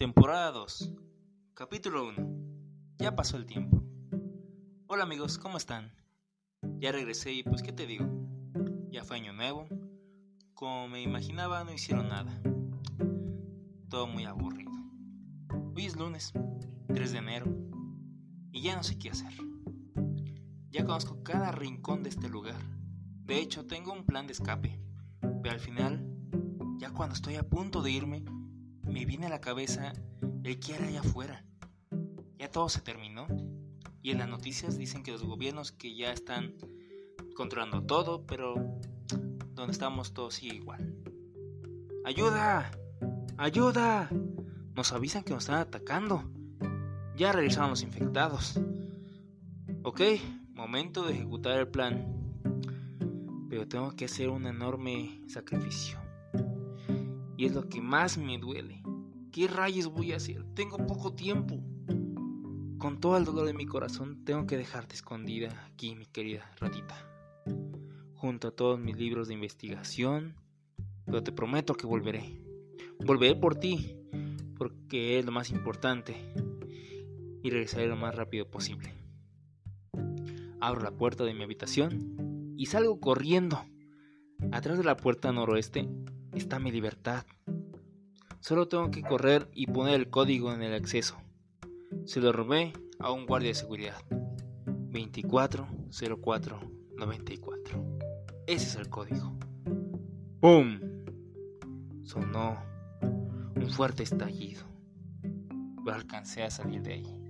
Temporada 2. Capítulo 1. Ya pasó el tiempo. Hola amigos, ¿cómo están? Ya regresé y pues qué te digo. Ya fue año nuevo. Como me imaginaba, no hicieron nada. Todo muy aburrido. Hoy es lunes, 3 de enero, y ya no sé qué hacer. Ya conozco cada rincón de este lugar. De hecho, tengo un plan de escape. Pero al final, ya cuando estoy a punto de irme, me viene a la cabeza el que era allá afuera. Ya todo se terminó. Y en las noticias dicen que los gobiernos que ya están controlando todo, pero donde estamos todos sigue igual. ¡Ayuda! ¡Ayuda! Nos avisan que nos están atacando. Ya regresaron los infectados. Ok, momento de ejecutar el plan. Pero tengo que hacer un enorme sacrificio. Y es lo que más me duele. ¿Qué rayos voy a hacer? Tengo poco tiempo. Con todo el dolor de mi corazón, tengo que dejarte escondida aquí, mi querida ratita. Junto a todos mis libros de investigación. Pero te prometo que volveré. Volveré por ti, porque es lo más importante. Y regresaré lo más rápido posible. Abro la puerta de mi habitación y salgo corriendo. Atrás de la puerta noroeste está mi libertad. Solo tengo que correr y poner el código en el acceso. Se lo robé a un guardia de seguridad. 240494. Ese es el código. ¡Pum! Sonó un fuerte estallido. Pero alcancé a salir de ahí.